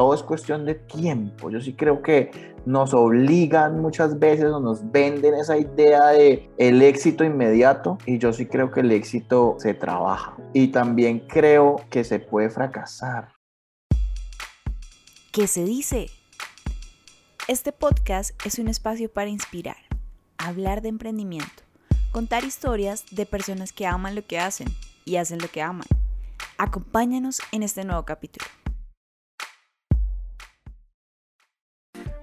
todo es cuestión de tiempo. Yo sí creo que nos obligan muchas veces o nos venden esa idea de el éxito inmediato y yo sí creo que el éxito se trabaja y también creo que se puede fracasar. ¿Qué se dice? Este podcast es un espacio para inspirar, hablar de emprendimiento, contar historias de personas que aman lo que hacen y hacen lo que aman. Acompáñanos en este nuevo capítulo.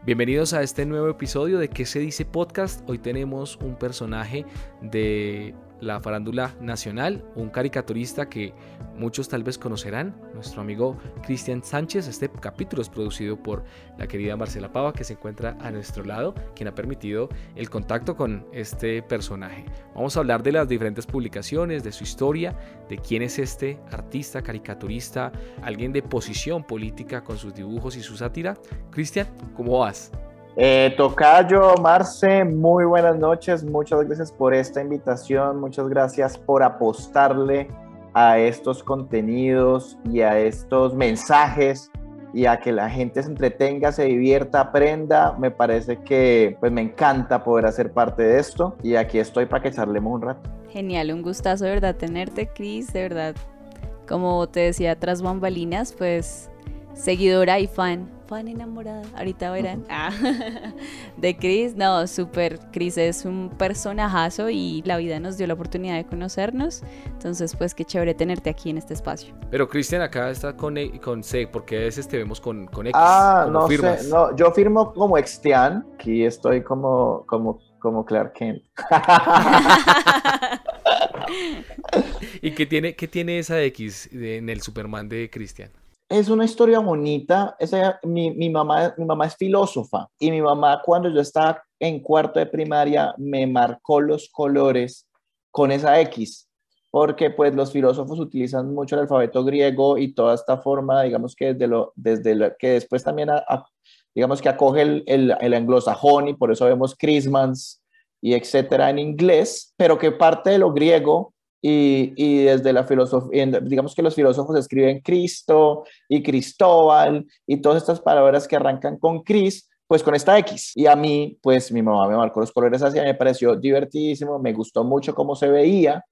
Bienvenidos a este nuevo episodio de ¿Qué se dice podcast? Hoy tenemos un personaje de la farándula nacional, un caricaturista que muchos tal vez conocerán, nuestro amigo Cristian Sánchez. Este capítulo es producido por la querida Marcela Pava, que se encuentra a nuestro lado, quien ha permitido el contacto con este personaje. Vamos a hablar de las diferentes publicaciones, de su historia, de quién es este artista, caricaturista, alguien de posición política con sus dibujos y su sátira. Cristian, ¿cómo vas? Eh, Tocayo, Marce, muy buenas noches. Muchas gracias por esta invitación. Muchas gracias por apostarle a estos contenidos y a estos mensajes y a que la gente se entretenga, se divierta, aprenda. Me parece que pues me encanta poder hacer parte de esto y aquí estoy para que charlemos un rato. Genial, un gustazo de verdad tenerte, Cris, de verdad. Como te decía tras bambalinas, pues seguidora y fan fan enamorada, ahorita verán, ah, de Chris. No, súper, Chris es un personajazo y la vida nos dio la oportunidad de conocernos. Entonces, pues qué chévere tenerte aquí en este espacio. Pero Cristian acá está con, e, con C, porque a veces te vemos con, con X. Ah, no sé, no, yo firmo como Extian, aquí estoy como, como, como Clark Kent. ¿Y qué tiene, qué tiene esa X en el Superman de Cristian? Es una historia bonita. Esa, mi, mi, mamá, mi mamá es filósofa y mi mamá cuando yo estaba en cuarto de primaria me marcó los colores con esa X, porque pues los filósofos utilizan mucho el alfabeto griego y toda esta forma, digamos que desde lo, desde que después también, digamos que acoge el, el, el anglosajón y por eso vemos Christmas y etcétera en inglés, pero que parte de lo griego y, desde la filosofía, digamos que los filósofos escriben Cristo y Cristóbal y todas estas palabras que arrancan con Cris, pues con esta X. Y a mí, pues mi mamá me marcó los colores así, me pareció divertidísimo, me gustó mucho cómo se veía,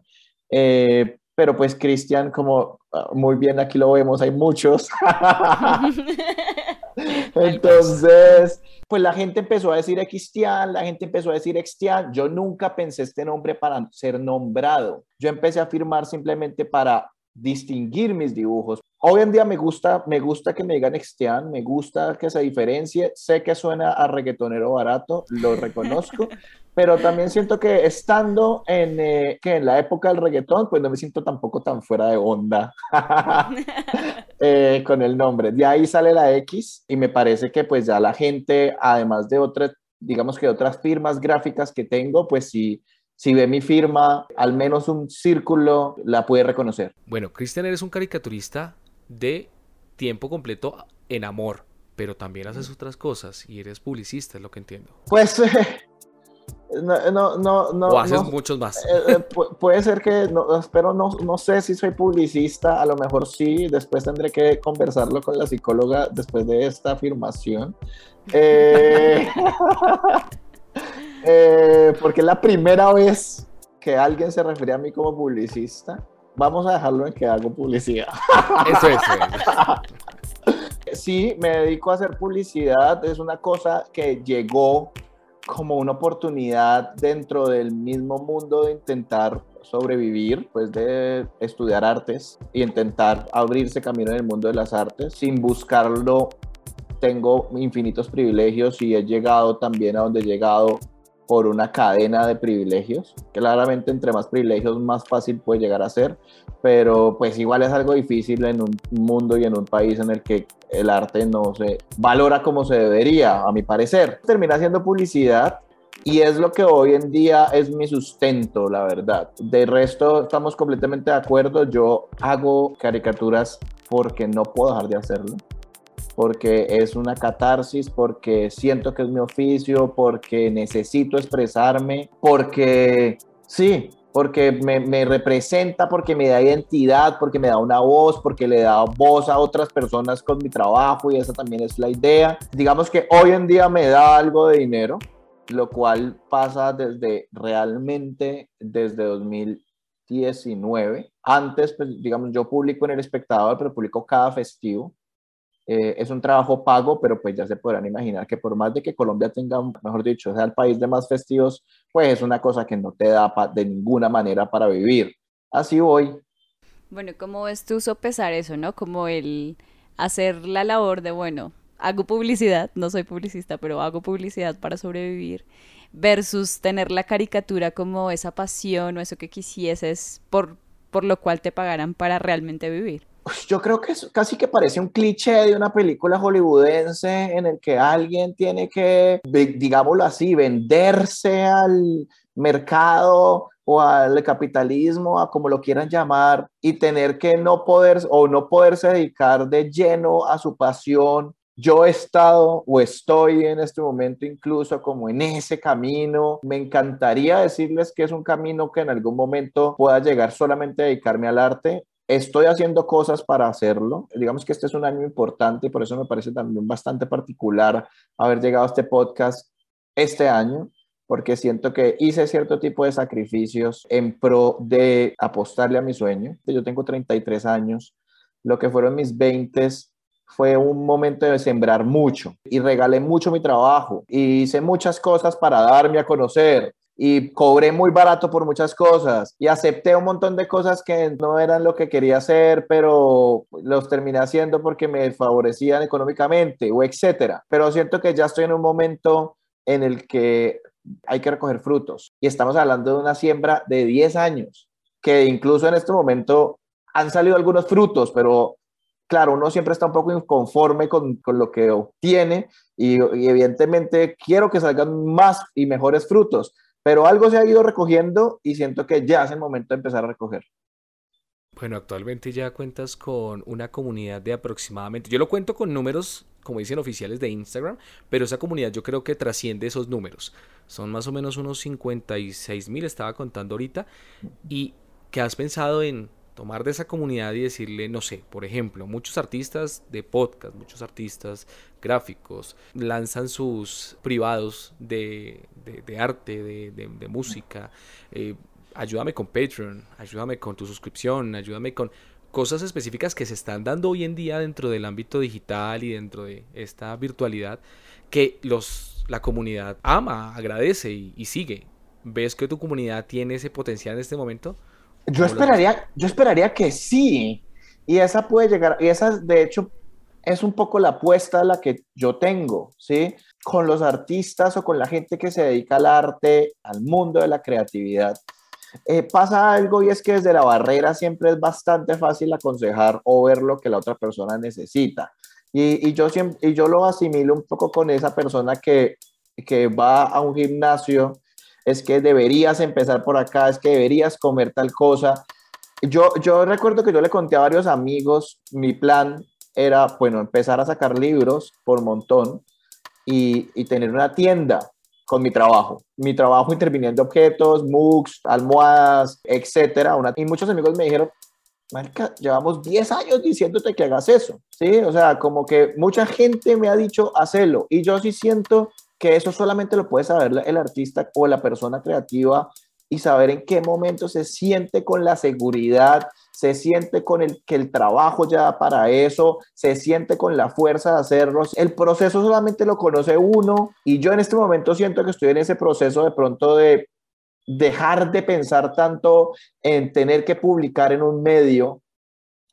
eh, pero pues Cristian, como ah, muy bien aquí lo vemos, hay muchos. Entonces, pues la gente empezó a decir Xtian, la gente empezó a decir Xtian. Yo nunca pensé este nombre para ser nombrado. Yo empecé a firmar simplemente para distinguir mis dibujos. Hoy en día me gusta, me gusta que me digan Xtian, me gusta que se diferencie. Sé que suena a reggaetonero barato, lo reconozco, pero también siento que estando en, eh, que en la época del reggaetón, pues no me siento tampoco tan fuera de onda eh, con el nombre. De ahí sale la X y me parece que pues ya la gente, además de otras, digamos que otras firmas gráficas que tengo, pues si, si ve mi firma, al menos un círculo, la puede reconocer. Bueno, Cristian, eres un caricaturista de tiempo completo en amor, pero también haces otras cosas y eres publicista, es lo que entiendo. Pues... No, no, no, no. O haces muchos más. Eh, eh, puede ser que, no, espero, no, no sé si soy publicista, a lo mejor sí, después tendré que conversarlo con la psicóloga después de esta afirmación. Eh, porque es la primera vez que alguien se refiere a mí como publicista. Vamos a dejarlo en que hago publicidad. Eso es. Sí, me dedico a hacer publicidad. Es una cosa que llegó como una oportunidad dentro del mismo mundo de intentar sobrevivir, pues de estudiar artes y intentar abrirse camino en el mundo de las artes. Sin buscarlo, tengo infinitos privilegios y he llegado también a donde he llegado por una cadena de privilegios. Claramente entre más privilegios más fácil puede llegar a ser, pero pues igual es algo difícil en un mundo y en un país en el que el arte no se valora como se debería, a mi parecer. Termina haciendo publicidad y es lo que hoy en día es mi sustento, la verdad. De resto, estamos completamente de acuerdo. Yo hago caricaturas porque no puedo dejar de hacerlo porque es una catarsis, porque siento que es mi oficio, porque necesito expresarme, porque sí, porque me, me, representa, porque me da identidad, porque me da una voz, porque le da voz a otras personas con mi trabajo y esa también es la idea. Digamos que hoy en día me da algo de dinero, lo cual pasa desde realmente desde 2019. Antes, pues, digamos, yo publico en El Espectador, pero publico cada festivo. Eh, es un trabajo pago, pero pues ya se podrán imaginar que por más de que Colombia tenga, mejor dicho, sea el país de más festivos, pues es una cosa que no te da de ninguna manera para vivir. Así voy. Bueno, ¿cómo ves tú sopesar eso, no? Como el hacer la labor de, bueno, hago publicidad, no soy publicista, pero hago publicidad para sobrevivir, versus tener la caricatura como esa pasión o eso que quisieses por, por lo cual te pagaran para realmente vivir yo creo que es casi que parece un cliché de una película hollywoodense en el que alguien tiene que, digámoslo así, venderse al mercado o al capitalismo, a como lo quieran llamar, y tener que no poder o no poderse dedicar de lleno a su pasión. Yo he estado o estoy en este momento incluso como en ese camino. Me encantaría decirles que es un camino que en algún momento pueda llegar solamente a dedicarme al arte Estoy haciendo cosas para hacerlo. Digamos que este es un año importante por eso me parece también bastante particular haber llegado a este podcast este año, porque siento que hice cierto tipo de sacrificios en pro de apostarle a mi sueño. Yo tengo 33 años. Lo que fueron mis 20 fue un momento de sembrar mucho y regalé mucho mi trabajo y hice muchas cosas para darme a conocer y cobré muy barato por muchas cosas y acepté un montón de cosas que no eran lo que quería hacer, pero los terminé haciendo porque me favorecían económicamente o etcétera. Pero siento que ya estoy en un momento en el que hay que recoger frutos y estamos hablando de una siembra de 10 años, que incluso en este momento han salido algunos frutos, pero claro, uno siempre está un poco inconforme con, con lo que obtiene y, y, evidentemente quiero que salgan más y mejores frutos, pero algo se ha ido recogiendo y siento que ya es el momento de empezar a recoger. Bueno, actualmente ya cuentas con una comunidad de aproximadamente, yo lo cuento con números, como dicen oficiales de Instagram, pero esa comunidad yo creo que trasciende esos números. Son más o menos unos 56 mil, estaba contando ahorita. ¿Y qué has pensado en tomar de esa comunidad y decirle, no sé, por ejemplo, muchos artistas de podcast, muchos artistas gráficos, lanzan sus privados de, arte, de, música. Eh, ayúdame con Patreon, ayúdame con tu suscripción, ayúdame con cosas específicas que se están dando hoy en día dentro del ámbito digital y dentro de esta virtualidad que los, la comunidad ama, agradece y sigue. ¿Ves que tu comunidad tiene ese potencial en este momento? Yo esperaría, yo esperaría que sí. Y esa puede llegar, y esa de hecho es un poco la apuesta la que yo tengo, ¿sí? Con los artistas o con la gente que se dedica al arte, al mundo de la creatividad. Eh, pasa algo y es que desde la barrera siempre es bastante fácil aconsejar o ver lo que la otra persona necesita. Y, y yo, siempre, y yo lo asimilo un poco con esa persona que, que va a un gimnasio es que deberías empezar por acá, es que deberías comer tal cosa. Yo, yo recuerdo que yo le conté a varios amigos, mi plan era, bueno, empezar a sacar libros por montón y, y tener una tienda con mi trabajo. Mi trabajo interviniendo objetos, mugs, almohadas, etcétera. y muchos amigos me dijeron, Marica, llevamos 10 años diciéndote que hagas eso, ¿sí? O sea, como que mucha gente me ha dicho, hacelo. Y yo sí siento que eso solamente lo puede saber el artista o la persona creativa y saber en qué momento se siente con la seguridad, se siente con el que el trabajo ya da para eso, se siente con la fuerza de hacerlo. El proceso solamente lo conoce uno y yo en este momento siento que estoy en ese proceso de pronto de dejar de pensar tanto en tener que publicar en un medio,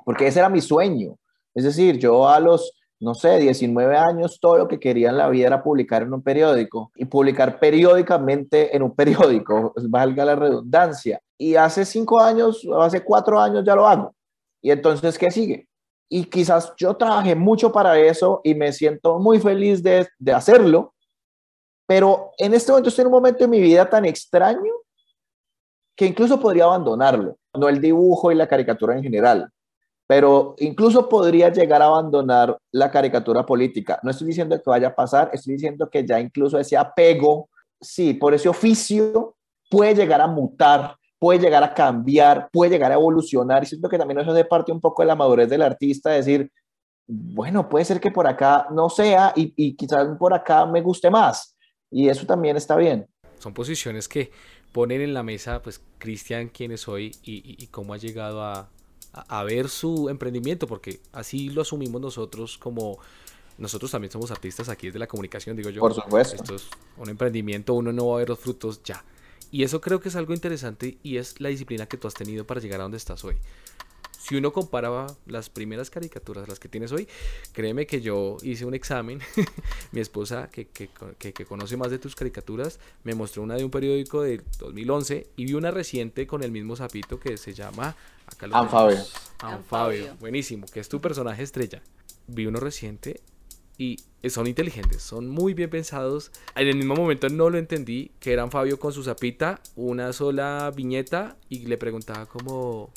porque ese era mi sueño. Es decir, yo a los no sé, 19 años, todo lo que quería en la vida era publicar en un periódico y publicar periódicamente en un periódico, valga la redundancia. Y hace cinco años, hace cuatro años ya lo hago. Y entonces, ¿qué sigue? Y quizás yo trabajé mucho para eso y me siento muy feliz de, de hacerlo, pero en este momento estoy en un momento de mi vida tan extraño que incluso podría abandonarlo, no el dibujo y la caricatura en general, pero incluso podría llegar a abandonar la caricatura política. No estoy diciendo que vaya a pasar, estoy diciendo que ya incluso ese apego, sí, por ese oficio puede llegar a mutar, puede llegar a cambiar, puede llegar a evolucionar. Y siento que también eso hace parte un poco de la madurez del artista, decir, bueno, puede ser que por acá no sea y, y quizás por acá me guste más. Y eso también está bien. Son posiciones que ponen en la mesa, pues, Cristian, quién es hoy y, cómo ha llegado a, a, ver su emprendimiento, porque así lo asumimos nosotros como... Nosotros también somos artistas aquí desde la comunicación, digo yo. Por supuesto. Esto es un emprendimiento, uno no va a ver los frutos ya. Y eso creo que es algo interesante y es la disciplina que tú has tenido para llegar a donde estás hoy si uno comparaba las primeras caricaturas, las que tienes hoy, créeme que yo hice un examen. Mi esposa, que, que, que, conoce más de tus caricaturas, me mostró una de un periódico de 2011 y vi una reciente con el mismo sapito que se llama... Anfabio. Anfabio. Buenísimo, que es tu personaje estrella. Vi uno reciente y son inteligentes, son muy bien pensados. En el mismo momento no lo entendí, que eran Fabio con su zapita, una sola viñeta y le preguntaba como,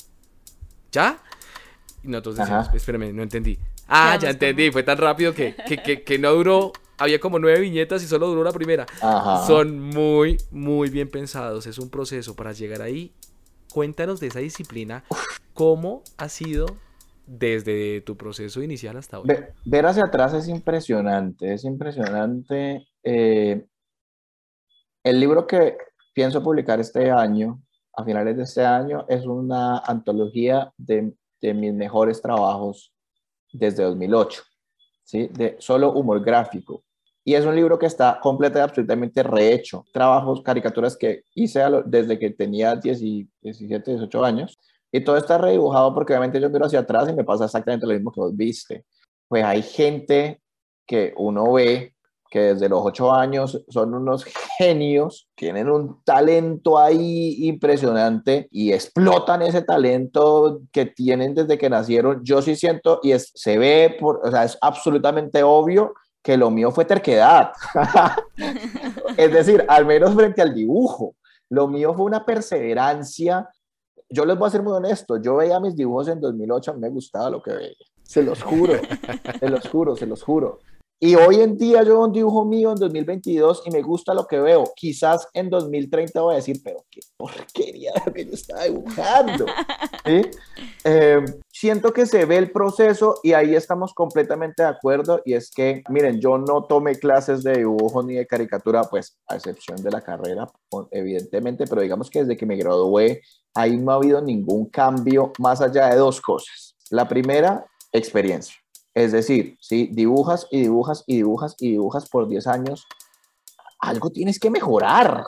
¿ya? Y nosotros decimos, espérame, no entendí. Ah, ya entendí, fue tan rápido que, que, que, no duró, había como nueve viñetas y solo duró la primera. Son muy, muy bien pensados, es un proceso para llegar ahí. Cuéntanos de esa disciplina, cómo ha sido desde tu proceso inicial hasta hoy. Ver, hacia atrás es impresionante, es impresionante. Eh, el libro que pienso publicar este año a finales de este año es una antología de, mis mejores trabajos desde 2008, ¿sí? De solo humor gráfico. Y es un libro que está completamente, absolutamente rehecho. Trabajos, caricaturas que hice desde que tenía 10 17, 18 años. Y todo está redibujado porque obviamente yo miro hacia atrás y me pasa exactamente lo mismo que vos viste. Pues hay gente que uno ve que desde los ocho años son unos genios, tienen un talento ahí impresionante y explotan ese talento que tienen desde que nacieron. Yo sí siento, y es, se ve, o sea, es absolutamente obvio que lo mío fue terquedad. es decir, al menos frente al dibujo. Lo mío fue una perseverancia. Yo les voy a ser muy honesto, yo veía mis dibujos en 2008, a mí me gustaba lo que veía. Se los juro, se los juro, se los juro. Y hoy en día yo un dibujo mío en 2022 y me gusta lo que veo. Quizás en 2030 voy a decir, pero qué porquería que yo estaba dibujando. Eh, siento que se ve el proceso y ahí estamos completamente de acuerdo. Y es que, miren, yo no tomé clases de dibujo ni de caricatura, pues a excepción de la carrera, evidentemente, pero digamos que desde que me gradué, ahí no ha habido ningún cambio más allá de dos cosas. La primera, experiencia es decir, si dibujas y dibujas y dibujas y dibujas por 10 años, algo tienes que mejorar.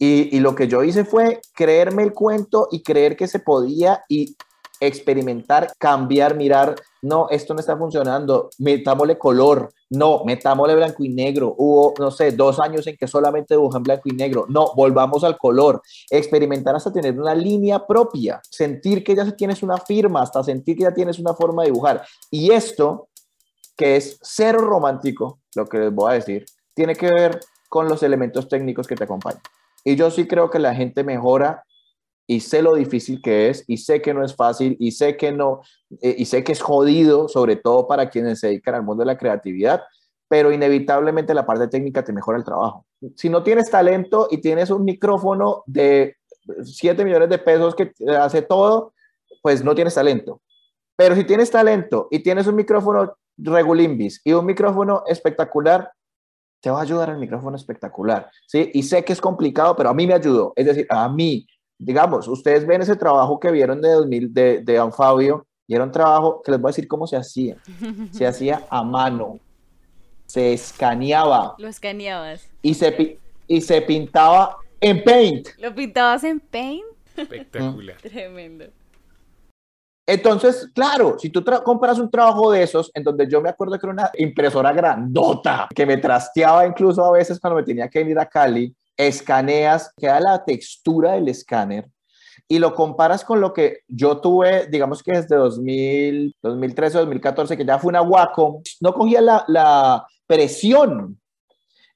Y, lo que yo hice fue creerme el cuento y creer que se podía y experimentar, cambiar, mirar, no, esto no está funcionando, metámosle color, no, metámosle blanco y negro, hubo, no sé, dos años en que solamente dibujan blanco y negro, no, volvamos al color, experimentar hasta tener una línea propia, sentir que ya tienes una firma, hasta sentir que ya tienes una forma de dibujar. Y esto, que es cero romántico, lo que les voy a decir, tiene que ver con los elementos técnicos que te acompañan. Y yo sí creo que la gente mejora y sé lo difícil que es y sé que no es fácil y sé que no eh, y sé que es jodido sobre todo para quienes se dedican al mundo de la creatividad pero inevitablemente la parte técnica te mejora el trabajo si no tienes talento y tienes un micrófono de 7 millones de pesos que hace todo pues no tienes talento pero si tienes talento y tienes un micrófono regulimbis y un micrófono espectacular te va a ayudar el micrófono espectacular, ¿sí? Y sé que es complicado, pero a mí me ayudó. Es decir, a mí, digamos, ustedes ven ese trabajo que vieron de 2000 de, de Anfabio y era un trabajo que les voy a decir cómo se hacía. Se hacía a mano, se escaneaba. Lo escaneabas. Y se, y se pintaba en Paint. ¿Lo pintabas en Paint? Espectacular. Tremendo. Entonces, claro, si tú compras un trabajo de esos, en donde yo me acuerdo que era una impresora grandota, que me trasteaba incluso a veces cuando me tenía que ir a Cali, escaneas, queda la textura del escáner y lo comparas con lo que yo tuve, digamos que desde 2000, 2013, 2014, que ya fue una Wacom, no cogía la, la presión.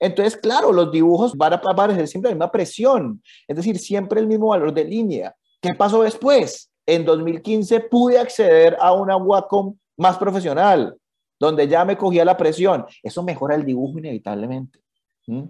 Entonces, claro, los dibujos van a aparecer siempre la misma presión, es decir, siempre el mismo valor de línea. ¿Qué pasó después? En 2015 pude acceder a una Wacom más profesional, donde ya me cogía la presión. Eso mejora el dibujo inevitablemente. ¿Mm?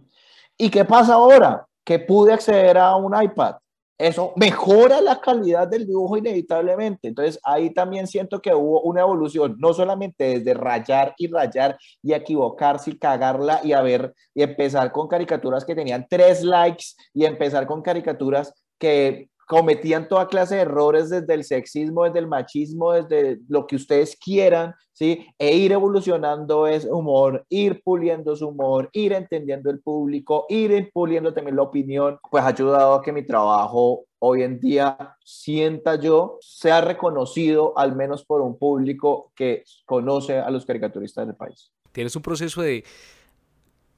¿Y qué pasa ahora? Que pude acceder a un iPad eso mejora la calidad del dibujo inevitablemente. Entonces ahí también siento que hubo una evolución, no solamente desde rayar y rayar y equivocarse y cagarla y a ver y empezar con caricaturas que tenían tres likes y empezar con caricaturas que cometían toda clase de errores desde el sexismo, desde el machismo, desde lo que ustedes quieran, ¿sí? E ir evolucionando ese humor, ir puliendo su humor, ir entendiendo el público, ir puliendo también la opinión, pues ha ayudado a que mi trabajo hoy en día sienta yo sea reconocido al menos por un público que conoce a los caricaturistas del país. Tienes un proceso de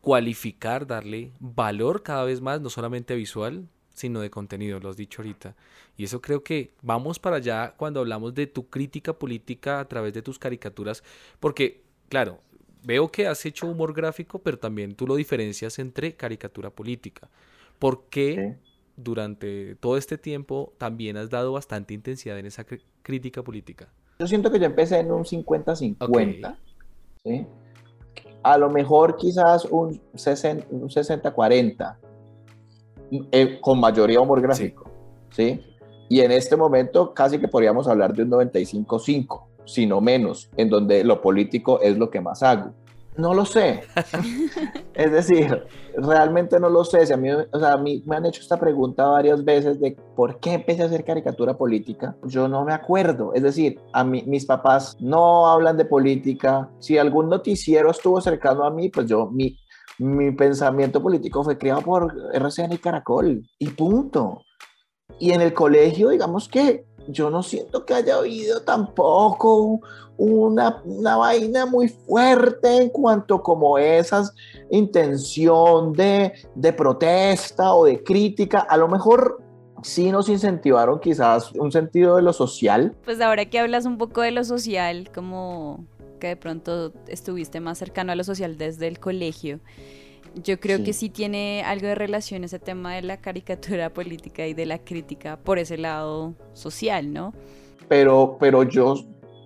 cualificar, darle valor cada vez más, no solamente visual, sino de contenido, lo has dicho ahorita. Y eso creo que vamos para allá cuando hablamos de tu crítica política a través de tus caricaturas, porque, claro, veo que has hecho humor gráfico, pero también tú lo diferencias entre caricatura política. ¿Por qué durante todo este tiempo también has dado bastante intensidad en esa crítica política? Yo siento que yo empecé en un 50-50. A lo mejor quizás un 60-40 eh, con mayoría humor gráfico, sí. Y en este momento casi que podríamos hablar de un 95-5, si no menos, en donde lo político es lo que más hago. No lo sé. es decir, realmente no lo sé. Si a mí, o sea, a mí me han hecho esta pregunta varias veces de por qué empecé a hacer caricatura política. Yo no me acuerdo. Es decir, a mí, mis papás no hablan de política. Si algún noticiero estuvo cercano a mí, pues yo, mi, mi pensamiento político fue creado por RCN y Caracol y punto. Y en el colegio, digamos que yo no siento que haya habido tampoco una, una vaina muy fuerte en cuanto como esas intención de, de protesta o de crítica. A lo mejor sí nos incentivaron quizás un sentido de lo social. Pues ahora que hablas un poco de lo social, como que de pronto estuviste más cercano a lo social desde el colegio. Yo creo que sí tiene algo de relación ese tema de la caricatura política y de la crítica por ese lado social, ¿no? Pero, pero yo,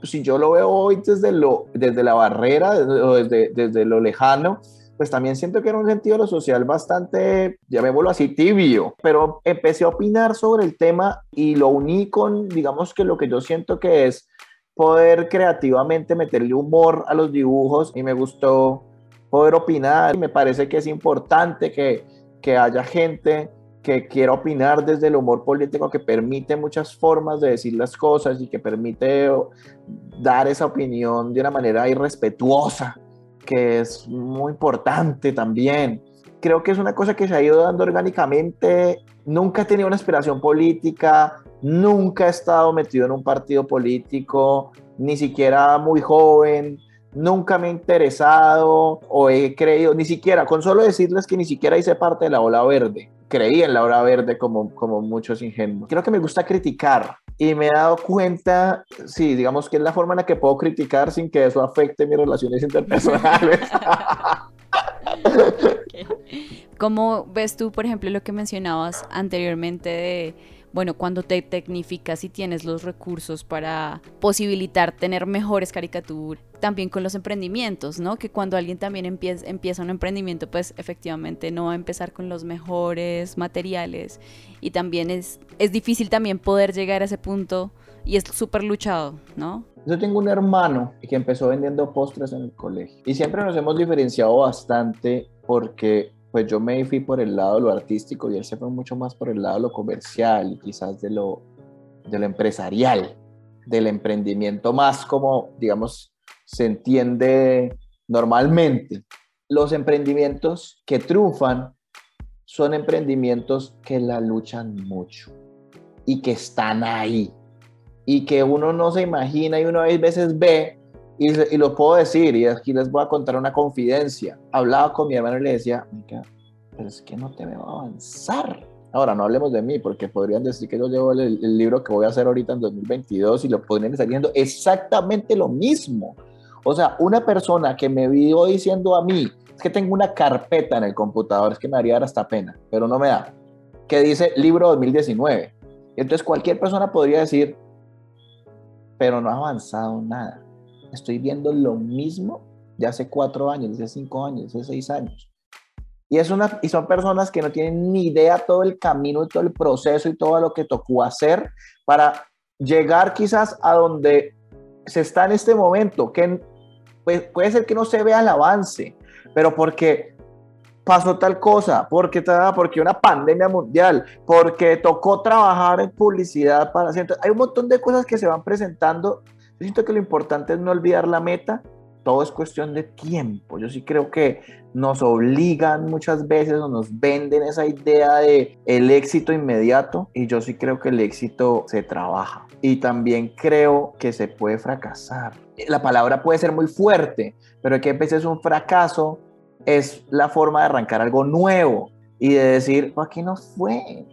si yo lo veo hoy desde, lo, desde la barrera, desde, desde, lo lejano, pues también siento que era un sentido de lo social bastante, llamémoslo así, tibio, pero empecé a opinar sobre el tema y lo uní con, digamos que lo que yo siento que es poder creativamente meterle humor a los dibujos y me gustó poder opinar. Me parece que es importante que, que haya gente que quiera opinar desde el humor político, que permite muchas formas de decir las cosas y que permite dar esa opinión de una manera irrespetuosa, que es muy importante también. Creo que es una cosa que se ha ido dando orgánicamente. Nunca he tenido una aspiración política, nunca he estado metido en un partido político, ni siquiera muy joven, nunca me he interesado o he creído, ni siquiera, con solo decirles que ni siquiera hice parte de la ola verde, creí en la ola verde como, como muchos ingenuos. Creo que me gusta criticar y me he dado cuenta, sí, digamos que es la forma en la que puedo criticar sin que eso afecte mis relaciones interpersonales. ¿Cómo ves tú, por ejemplo, lo que mencionabas anteriormente de bueno, cuando te tecnificas y tienes los recursos para posibilitar tener mejores caricaturas, también con los emprendimientos, ¿no? Que cuando alguien también empieza, empieza un emprendimiento, pues efectivamente no va a empezar con los mejores materiales y también es, es difícil también poder llegar a ese punto y es súper luchado, ¿no? Yo tengo un hermano que empezó vendiendo postres en el colegio y siempre nos hemos diferenciado bastante porque pues yo me fui por el lado de lo artístico y él se fue mucho más por el lado de lo comercial y quizás de lo, de lo empresarial, del emprendimiento más como, digamos, se entiende normalmente. Los emprendimientos que triunfan son emprendimientos que la luchan mucho y que están ahí y que uno no se imagina y uno a veces ve y, lo puedo decir, y aquí les voy a contar una confidencia. Hablaba con mi hermano y le decía, pero es que no te veo avanzar. Ahora, no hablemos de mí, porque podrían decir que yo llevo el, libro que voy a hacer ahorita en 2022 y lo podrían estar diciendo exactamente lo mismo. O sea, una persona que me vio diciendo a mí, es que tengo una carpeta en el computador, es que me haría dar hasta pena, pero no me da, que dice libro 2019. Entonces cualquier persona podría decir, pero no ha avanzado nada estoy viendo lo mismo de hace cuatro años, de cinco años, de seis años. Y, es una, y son personas que no tienen ni idea todo el camino y todo el proceso y todo lo que tocó hacer para llegar quizás a donde se está en este momento, que pues, puede ser que no se vea el avance, pero porque pasó tal cosa, porque, porque una pandemia mundial, porque tocó trabajar en publicidad para Hay un montón de cosas que se van presentando. Yo siento que lo importante es no olvidar la meta. Todo es cuestión de tiempo. Yo sí creo que nos obligan muchas veces o nos venden esa idea de el éxito inmediato y yo sí creo que el éxito se trabaja. Y también creo que se puede fracasar. La palabra puede ser muy fuerte, pero que a veces un fracaso es la forma de arrancar algo nuevo y de decir, por aquí no fue,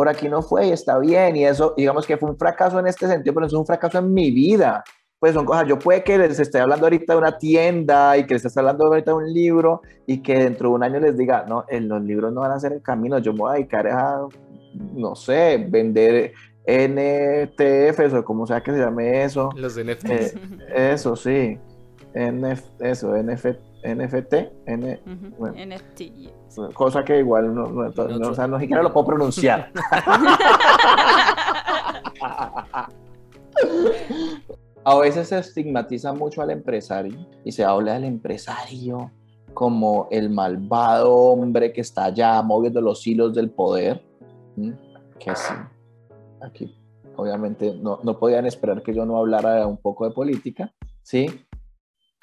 por aquí no fue y está bien. Y eso, digamos que fue un fracaso en este sentido, pero es un fracaso en mi vida. Pues son cosas, yo puede que les esté hablando ahorita de una tienda y que les esté hablando ahorita de un libro y que dentro de un año les diga, no, los libros no van a ser el camino, yo me voy a dedicar a, no sé, vender NTFs o como sea que se llame eso. Los NFTs. Eh, eso, sí. NF, eso, NFT NFT, N, NFT, cosa que igual no, no, o sea, no siquiera lo puedo pronunciar. A veces se estigmatiza mucho al empresario y se habla del empresario como el malvado hombre que está allá moviendo los hilos del poder. Que sí, aquí obviamente no, no podían esperar que yo no hablara un poco de política, ¿sí?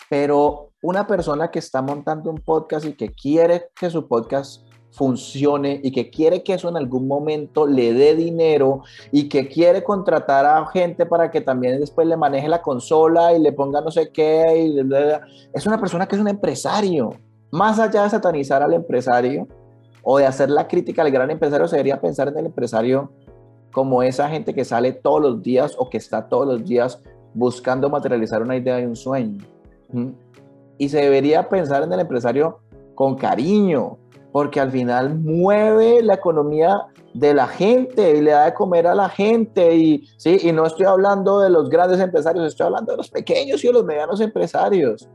Pero una persona que está montando un podcast y que quiere que su podcast funcione y que quiere que eso en algún momento le dé dinero y que quiere contratar a gente para que también después le maneje la consola y le ponga no sé qué, es una persona que es un empresario. Más allá de satanizar al empresario o de hacer la crítica al gran empresario, se debería pensar en el empresario como esa gente que sale todos los días o que está todos los días buscando materializar una idea y un sueño. Y se debería pensar en el empresario con cariño, porque al final mueve la economía de la gente y le da de comer a la gente. Y, ¿sí? y no estoy hablando de los grandes empresarios, estoy hablando de los pequeños y los medianos empresarios.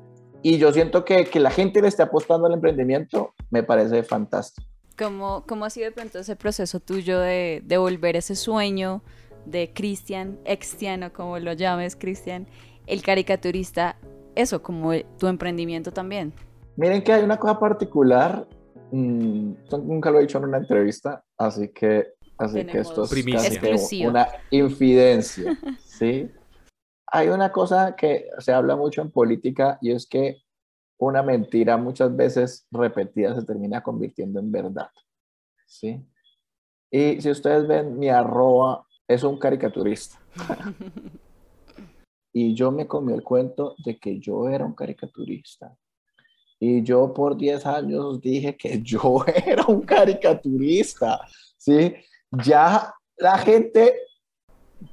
Y yo siento que, que la gente le esté apostando al emprendimiento, me parece fantástico. ¿Cómo, cómo ha sido de pronto ese proceso tuyo de, de volver ese sueño de Cristian, extiano, como lo llames, Cristian, el caricaturista, eso, como tu emprendimiento también. Miren que hay una cosa particular, mm, nunca lo he dicho en una entrevista, así que, así que esto es una infidencia, ¿sí? Hay una cosa que se habla mucho en política y es que una mentira muchas veces repetida se termina convirtiendo en verdad, ¿sí? Y si ustedes ven, mi arroba es un caricaturista. Y yo me comí el cuento de que yo era un caricaturista. Y yo por 10 años dije que yo era un caricaturista. ¿sí? Ya la gente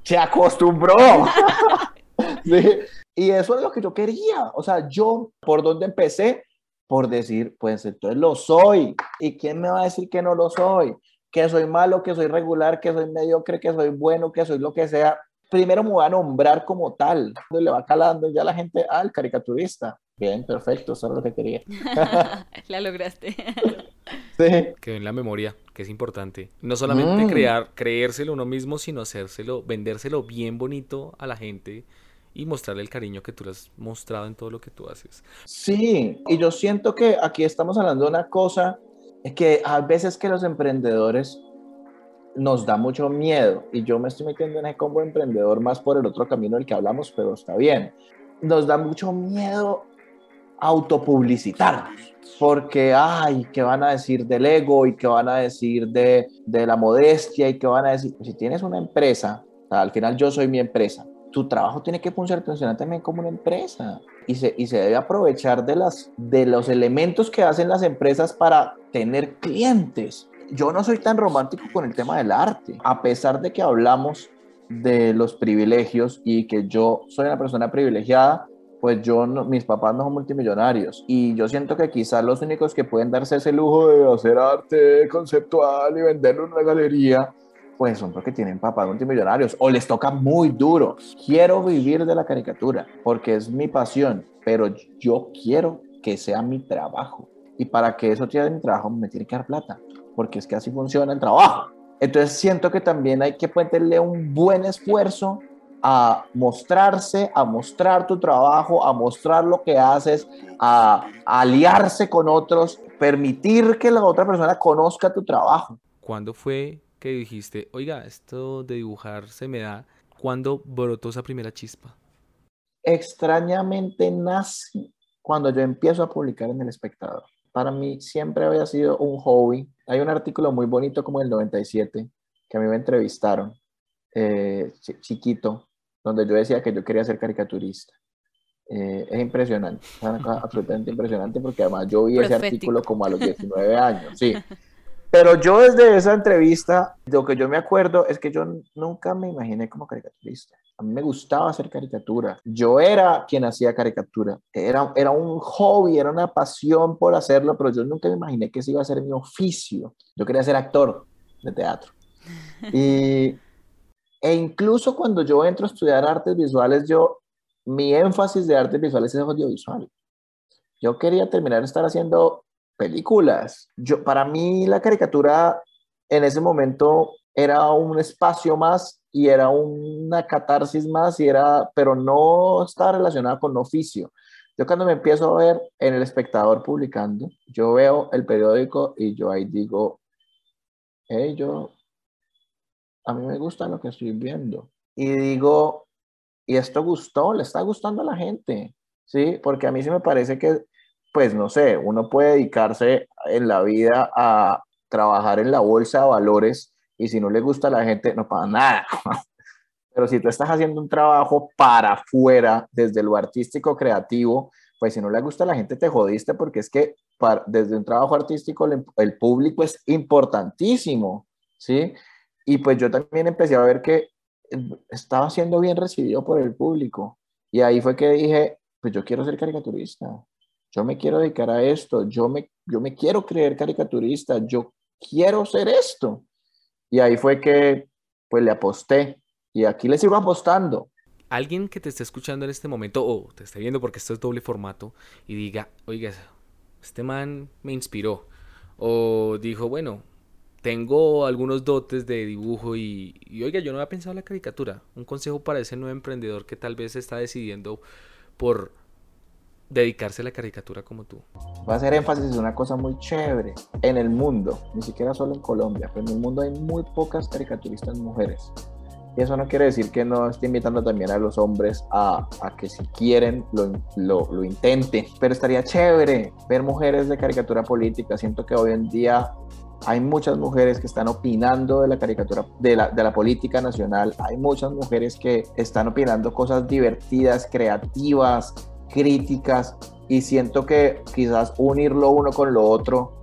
se acostumbró. ¿sí? Y eso es lo que yo quería. O sea, yo, ¿por dónde empecé? Por decir, pues entonces lo soy. ¿Y quién me va a decir que no lo soy? Que soy malo, que soy regular, que soy mediocre, que soy bueno, que soy lo que sea primero me voy a nombrar como tal. Le va calando ya la gente al ah, caricaturista. Bien, perfecto, eso es lo que quería. la lograste. sí. Quedó en la memoria, que es importante. No solamente mm. crear, creérselo uno mismo, sino hacérselo, vendérselo bien bonito a la gente y mostrarle el cariño que tú le has mostrado en todo lo que tú haces. Sí, y yo siento que aquí estamos hablando de una cosa que a veces que los emprendedores nos da mucho miedo. Y yo me estoy metiendo en el combo emprendedor más por el otro camino del que hablamos, pero está bien. Nos da mucho miedo autopublicitarnos porque, ay, ¿qué van a decir del ego y qué van a decir de, de la modestia y qué van a decir? Si tienes una empresa, al final yo soy mi empresa, tu trabajo tiene que funcionar también como una empresa. Y se, y se debe aprovechar de, las, de los elementos que hacen las empresas para tener clientes yo no soy tan romántico con el tema del arte, a pesar de que hablamos de los privilegios y que yo soy una persona privilegiada, pues yo, mis papás no son multimillonarios y yo siento que quizás los únicos que pueden darse ese lujo de hacer arte conceptual y venderlo en una galería, pues son porque tienen papás multimillonarios o les toca muy duro. Quiero vivir de la caricatura porque es mi pasión, pero yo quiero que sea mi trabajo y para que eso tire mi trabajo me tiene que dar plata, porque es que así funciona el trabajo. Entonces siento que también hay que ponerle un buen esfuerzo a mostrarse, a mostrar tu trabajo, a mostrar lo que haces, a, aliarse con otros, permitir que la otra persona conozca tu trabajo. ¿Cuándo fue que dijiste, oiga, esto de dibujar se me da? ¿Cuándo brotó esa primera chispa? Extrañamente nace cuando yo empiezo a publicar en El Espectador. Para mí siempre había sido un hobby. Hay un artículo muy bonito como el 97 que a mí me entrevistaron, eh, chiquito, donde yo decía que yo quería ser caricaturista. Eh, es impresionante, es absolutamente impresionante porque además yo vi ese artículo como a los 19 años, sí. Pero yo desde esa entrevista, lo que yo me acuerdo es que yo nunca me imaginé como caricaturista. A mí me gustaba hacer caricatura. Yo era quien hacía caricatura. Era, era un hobby, era una pasión por hacerlo, pero yo nunca me imaginé que ese iba a ser mi oficio. Yo quería ser actor de teatro. Y e incluso cuando yo entro a estudiar artes visuales, yo, mi énfasis de artes visuales es audiovisual. Yo quería terminar de estar haciendo películas. Yo, para mí la caricatura en ese momento era un espacio más y era una catarsis más y era, pero no estaba relacionada con oficio. Yo cuando me empiezo a ver en el espectador publicando, yo veo el periódico y yo ahí digo, hey, a mí me gusta lo que estoy viendo. Y digo, y esto gustó, le está gustando a la gente, ¿sí? Porque a mí sí me parece que, pues no sé, uno puede dedicarse en la vida a trabajar en la bolsa de valores y si no le gusta a la gente, no pasa nada. Pero si tú estás haciendo un trabajo para afuera, desde lo artístico creativo, pues si no le gusta a la gente, te jodiste porque es que desde un trabajo artístico el, el público es importantísimo, ¿sí? Y pues yo también empecé a ver que estaba siendo bien recibido por el público. Y ahí fue que dije, pues yo quiero ser caricaturista, yo me quiero dedicar a esto, yo me, yo me quiero creer caricaturista, yo quiero ser esto. Y ahí fue que pues le aposté y aquí le sigo apostando. Alguien que te esté escuchando en este momento o te esté viendo porque esto es doble formato y diga, oiga, este man me inspiró o dijo, bueno, tengo algunos dotes de dibujo y, oiga, yo no había pensado en la caricatura. Un consejo para ese nuevo emprendedor que tal vez está decidiendo por dedicarse a la caricatura como tú. Va a hacer énfasis en una cosa muy chévere. En el mundo, ni siquiera solo en Colombia, pero en el mundo hay muy pocas caricaturistas mujeres. Y eso no quiere decir que no esté invitando también a los hombres a, a que si quieren lo, lo, lo, intenten. Pero estaría chévere ver mujeres de caricatura política. Siento que hoy en día hay muchas mujeres que están opinando de la caricatura, de la, de la política nacional, hay muchas mujeres que están opinando cosas divertidas, creativas, críticas, y siento que quizás unirlo uno con lo otro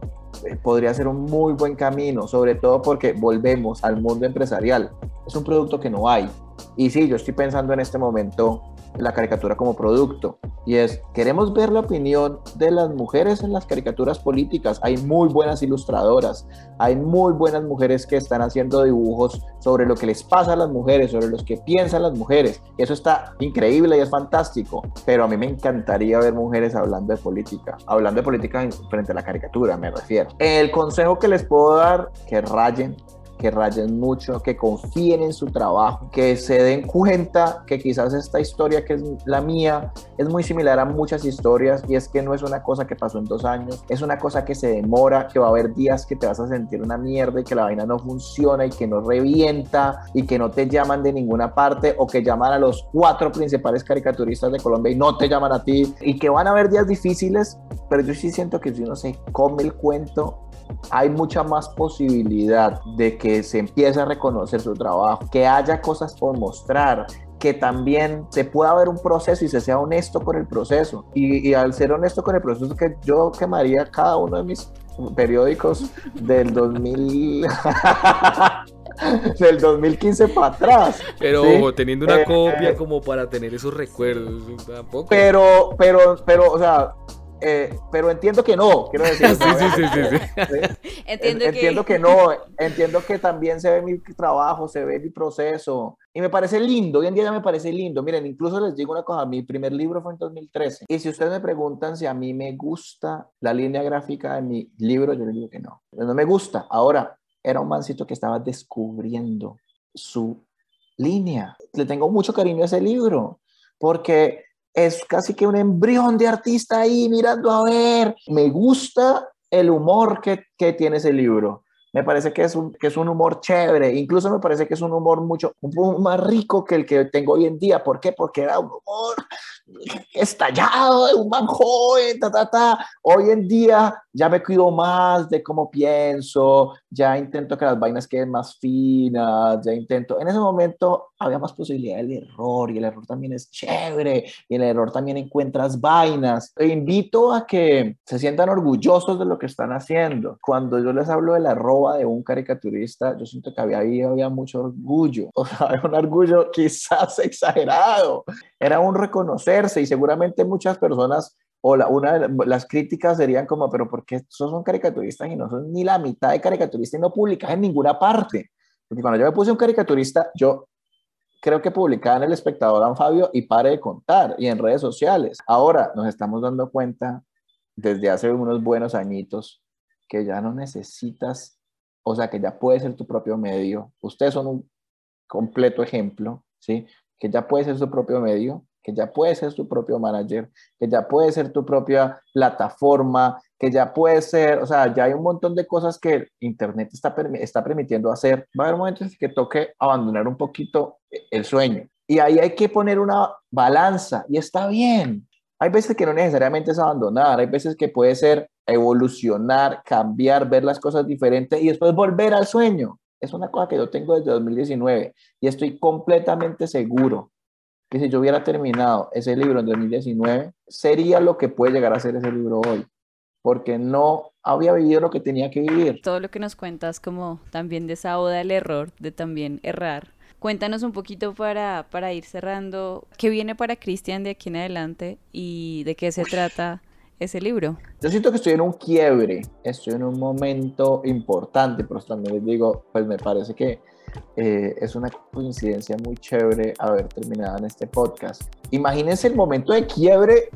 eh, podría ser un muy buen camino, sobre todo porque volvemos al mundo empresarial. Es un producto que no hay. Y sí, yo estoy pensando en este momento la caricatura como producto. Y es, queremos ver la opinión de las mujeres en las caricaturas políticas. Hay muy buenas ilustradoras, hay muy buenas mujeres que están haciendo dibujos sobre lo que les pasa a las mujeres, sobre los que piensan las mujeres. Eso está increíble y es fantástico. Pero a mí me encantaría ver mujeres hablando de política, hablando de política frente a la caricatura, me refiero. El consejo que les puedo dar, que rayen que rayen mucho, que confíen en su trabajo, que se den cuenta que quizás esta historia que es la mía es muy similar a muchas historias y es que no es una cosa que pasó en dos años, es una cosa que se demora, que va a haber días que te vas a sentir una mierda y que la vaina no funciona y que no revienta y que no te llaman de ninguna parte o que llaman a los cuatro principales caricaturistas de Colombia y no te llaman a ti y que van a haber días difíciles, pero yo sí siento que si uno se come el cuento hay mucha más posibilidad de que se empiece a reconocer su trabajo, que haya cosas por mostrar, que también se pueda ver un proceso y se sea honesto con el proceso. Y, al ser honesto con el proceso, que yo quemaría cada uno de mis periódicos del 2000 del 2015 para atrás. Pero ojo, teniendo una eh, copia como para tener esos recuerdos, Pero, pero, pero, o sea, eh, pero entiendo que no, quiero decir. Sí, sí, sí, sí, sí. Entiendo, entiendo que... no, entiendo que también se ve mi trabajo, se ve mi proceso. Y me parece lindo, hoy en día ya me parece lindo. Miren, incluso les digo una cosa, mi primer libro fue en 2013. Y si ustedes me preguntan si a mí me gusta la línea gráfica de mi libro, yo les digo que no. No me gusta. Ahora, era un mancito que estaba descubriendo su línea. Le tengo mucho cariño a ese libro, porque es casi que un embrión de artista ahí mirando a ver. Me gusta el humor que, que tiene ese libro. Me parece que es, un, que es un humor chévere, incluso me parece que es un humor mucho más rico que el que tengo hoy en día. ¿Por qué? Porque era un humor estallado de un man ta, ta, ta. Hoy en día ya me cuido más de cómo pienso, ya intento que las vainas queden más finas, ya intento. En ese momento había más posibilidad del error y el error también es chévere y el error también encuentras vainas. E invito a que se sientan orgullosos de lo que están haciendo. Cuando yo les hablo de la roba de un caricaturista, yo siento que había, había mucho orgullo, o sea, un orgullo quizás exagerado. Era un reconocerse y seguramente muchas personas o la, una las críticas serían como, pero ¿por qué esos son caricaturistas y no son ni la mitad de caricaturistas y no publicas en ninguna parte? Porque cuando yo me puse un caricaturista, yo creo que publicaba en El Espectador Don Fabio y pare de contar y en redes sociales. Ahora nos estamos dando cuenta desde hace unos buenos añitos que ya no necesitas, o sea, que ya puedes ser tu propio medio. Ustedes son un completo ejemplo, ¿sí? Que ya puedes ser su propio medio que ya puedes ser tu propio manager, que ya puede ser tu propia plataforma, que ya puede ser, o sea, ya hay un montón de cosas que Internet está, está permitiendo hacer. Va a haber momentos en que toque abandonar un poquito el sueño. Y ahí hay que poner una balanza y está bien. Hay veces que no necesariamente es abandonar, hay veces que puede ser evolucionar, cambiar, ver las cosas diferentes y después volver al sueño. Es una cosa que yo tengo desde 2019 y estoy completamente seguro que si yo hubiera terminado ese libro en 2019, sería lo que puede llegar a ser ese libro hoy, porque no había vivido lo que tenía que vivir. Todo lo que nos cuentas como también de esa oda al error, de también errar. Cuéntanos un poquito para, para ir cerrando, ¿qué viene para Cristian de aquí en adelante y de qué se trata ese libro? Yo siento que estoy en un quiebre, estoy en un momento importante, pero también les digo, pues me parece que eh, es una coincidencia muy chévere haber terminado en este podcast. Imagínense el momento de quiebre,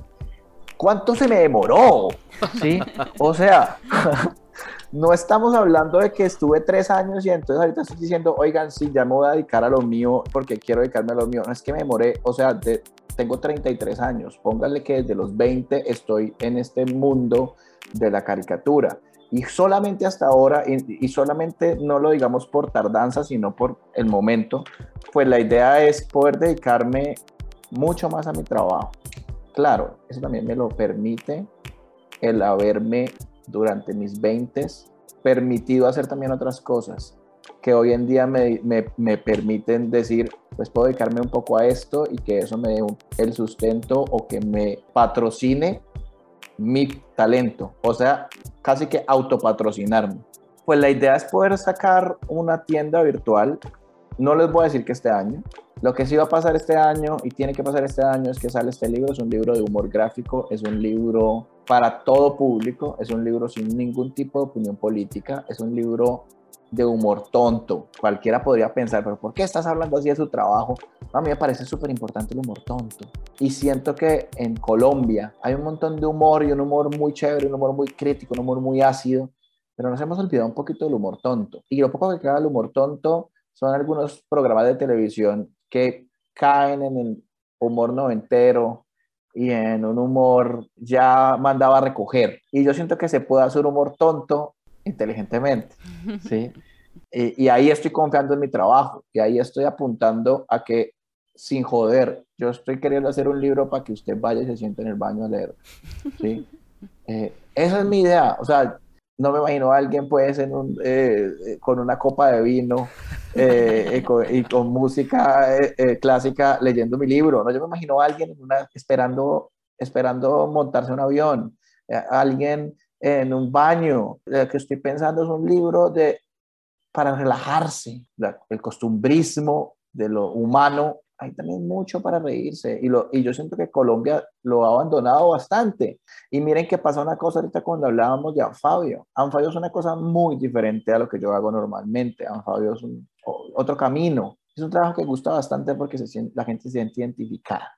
¿cuánto se me demoró? ¿Sí? O sea, no estamos hablando de que estuve tres años y entonces ahorita estoy diciendo, oigan, sí, ya me voy a dedicar a lo mío porque quiero dedicarme a lo mío. No es que me demoré, o sea, tengo 33 años, póngale que desde los 20 estoy en este mundo de la caricatura. Y solamente hasta ahora, y, solamente no lo digamos por tardanza, sino por el momento, pues la idea es poder dedicarme mucho más a mi trabajo. Claro, eso también me lo permite el haberme durante mis 20 permitido hacer también otras cosas que hoy en día me, me, me, permiten decir, pues puedo dedicarme un poco a esto y que eso me dé el sustento o que me patrocine mi talento, o sea, casi que autopatrocinarme. Pues la idea es poder sacar una tienda virtual. No les voy a decir que este año. Lo que sí va a pasar este año y tiene que pasar este año es que sale este libro. Es un libro de humor gráfico, es un libro para todo público, es un libro sin ningún tipo de opinión política, es un libro de humor tonto. Cualquiera podría pensar, pero ¿por qué estás hablando así de su trabajo? A mí me parece súper importante el humor tonto. Y siento que en Colombia hay un montón de humor y un humor muy chévere, un humor muy crítico, un humor muy ácido, pero nos hemos olvidado un poquito del humor tonto. Y lo poco que queda del humor tonto son algunos programas de televisión que caen en el humor noventero y en un humor ya mandaba a recoger. Y yo siento que se puede hacer humor tonto inteligentemente, ¿sí? Y, ahí estoy confiando en mi trabajo y ahí estoy apuntando a que sin joder, yo estoy queriendo hacer un libro para que usted vaya y se siente en el baño a leer, ¿sí? Eh, esa es mi idea, o sea, no me imagino a alguien pues en un, eh, con una copa de vino eh, y, con, música clásica leyendo mi libro, ¿no? Yo me imagino a alguien una, esperando, esperando montarse un avión, alguien en un baño. Lo que estoy pensando es un libro de, para relajarse, el costumbrismo de lo humano hay también mucho para reírse. Y, lo, y yo siento que Colombia lo ha abandonado bastante. Y miren que pasa una cosa ahorita cuando hablábamos de Anfabio. Anfabio es una cosa muy diferente a lo que yo hago normalmente. Anfabio es un, otro camino. Es un trabajo que gusta bastante porque se la gente se siente identificada.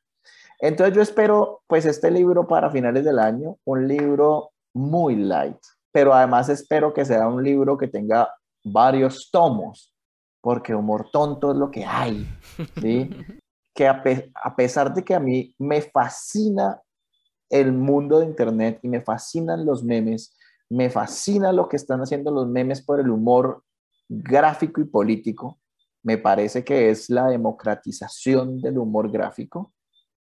Entonces yo espero pues este libro para finales del año, un libro muy light, pero además espero que sea un libro que tenga varios tomos, porque humor tonto es lo que hay, ¿sí? que a, a pesar de que a mí me fascina el mundo de Internet y me fascinan los memes, me fascina lo que están haciendo los memes por el humor gráfico y político, me parece que es la democratización del humor gráfico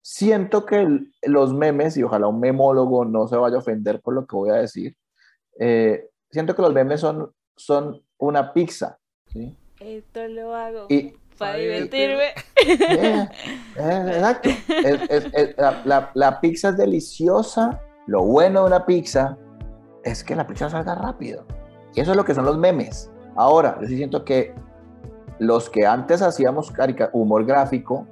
siento que los memes, y ojalá un memólogo no se vaya a ofender por lo que voy a decir, eh, siento que los memes son, son una pizza. ¿sí? Esto lo hago para divertirme. Eh, exacto. la, la, pizza es deliciosa. Lo bueno de una pizza es que la pizza salga rápido. Y eso es lo que son los memes. Ahora, yo sí siento que los que antes hacíamos humor gráfico,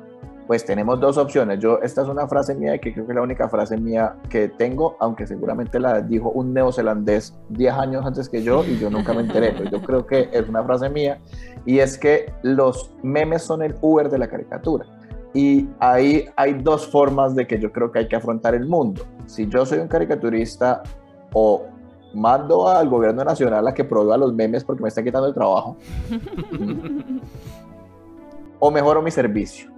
pues tenemos dos opciones. Yo, esta es una frase mía que creo que es la única frase mía que tengo, aunque seguramente la dijo un neozelandés 10 años antes que yo y yo nunca me enteré, pero yo creo que es una frase mía y es que los memes son el Uber de la caricatura. Y ahí hay dos formas de que yo creo que hay que afrontar el mundo. Si yo soy un caricaturista o mando al gobierno nacional a que prohíba los memes porque me está quitando el trabajo, o mejoro mi servicio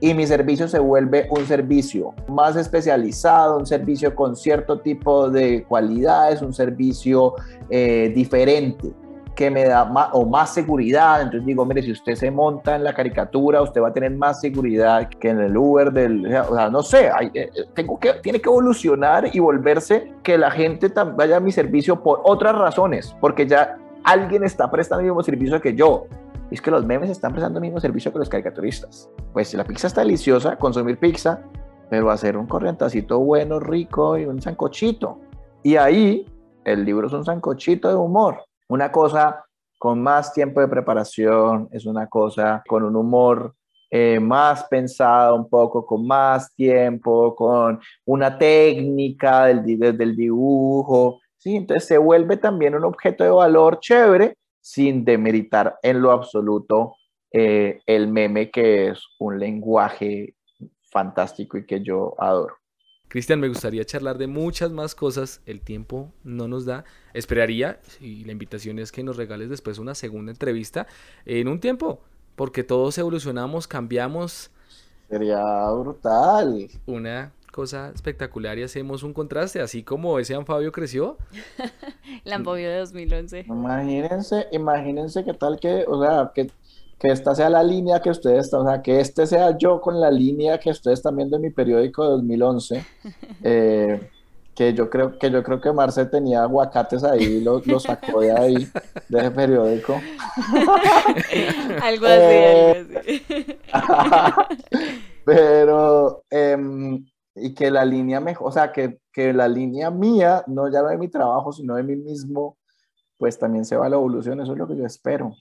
y mi servicio se vuelve un servicio más especializado, un servicio con cierto tipo de cualidades, un servicio eh, diferente que me da más, o más seguridad. Entonces digo, mire, si usted se monta en la caricatura, usted va a tener más seguridad que en el Uber del, no sé, hay, eh, tengo que, tiene que evolucionar y volverse que la gente vaya a mi servicio por otras razones, porque ya alguien está prestando el mismo servicio que yo es que los memes están prestando el mismo servicio que los caricaturistas. Pues si la pizza está deliciosa, consumir pizza, pero hacer un corrientacito bueno, rico y un sancochito. Y ahí el libro es un sancochito de humor. Una cosa con más tiempo de preparación, es una cosa con un humor eh, más pensado un poco, con más tiempo, con una técnica del, del dibujo. ¿sí? Entonces se vuelve también un objeto de valor chévere sin demeritar en lo absoluto eh, el meme que es un lenguaje fantástico y que yo adoro. Cristian, me gustaría charlar de muchas más cosas, el tiempo no nos da. Esperaría, y la invitación es que nos regales después una segunda entrevista en un tiempo, porque todos evolucionamos, cambiamos. Sería brutal. Una cosa espectacular y hacemos un contraste, así como ese Anfabio creció. el Anfabio de 2011. Imagínense, imagínense qué tal que, o sea, que, que esta sea la línea que ustedes están, o sea, que este sea yo con la línea que ustedes están viendo en mi periódico de 2011. Eh, que yo creo que yo creo que Marce tenía aguacates ahí, lo, lo sacó de ahí, de ese periódico. algo así, algo así. Pero eh, y que la línea mejor, o sea, que, que, la línea mía, no ya no de mi trabajo, sino de mí mismo, pues también se va a la evolución. Eso es lo que yo espero.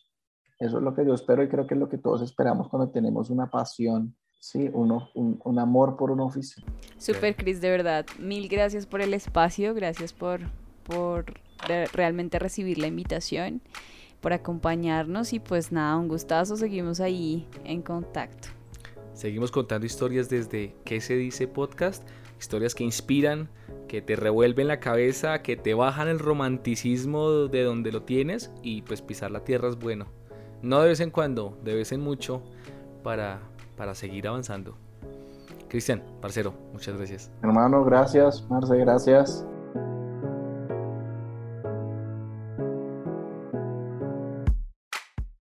Eso es lo que yo espero y creo que es lo que todos esperamos cuando tenemos una pasión, sí, uno, un, un amor por un oficio. Super, Cris, de verdad. Mil gracias por el espacio, gracias por, por realmente recibir la invitación, por acompañarnos y pues nada, un gustazo, seguimos ahí en contacto. Seguimos contando historias desde ¿Qué se dice podcast? Historias que inspiran, que te revuelven la cabeza, que te bajan el romanticismo de donde lo tienes y pues pisar la tierra es bueno. No de vez en cuando, de vez en mucho para, para seguir avanzando. Cristian, parcero, muchas gracias. Hermano, gracias. Marce, gracias.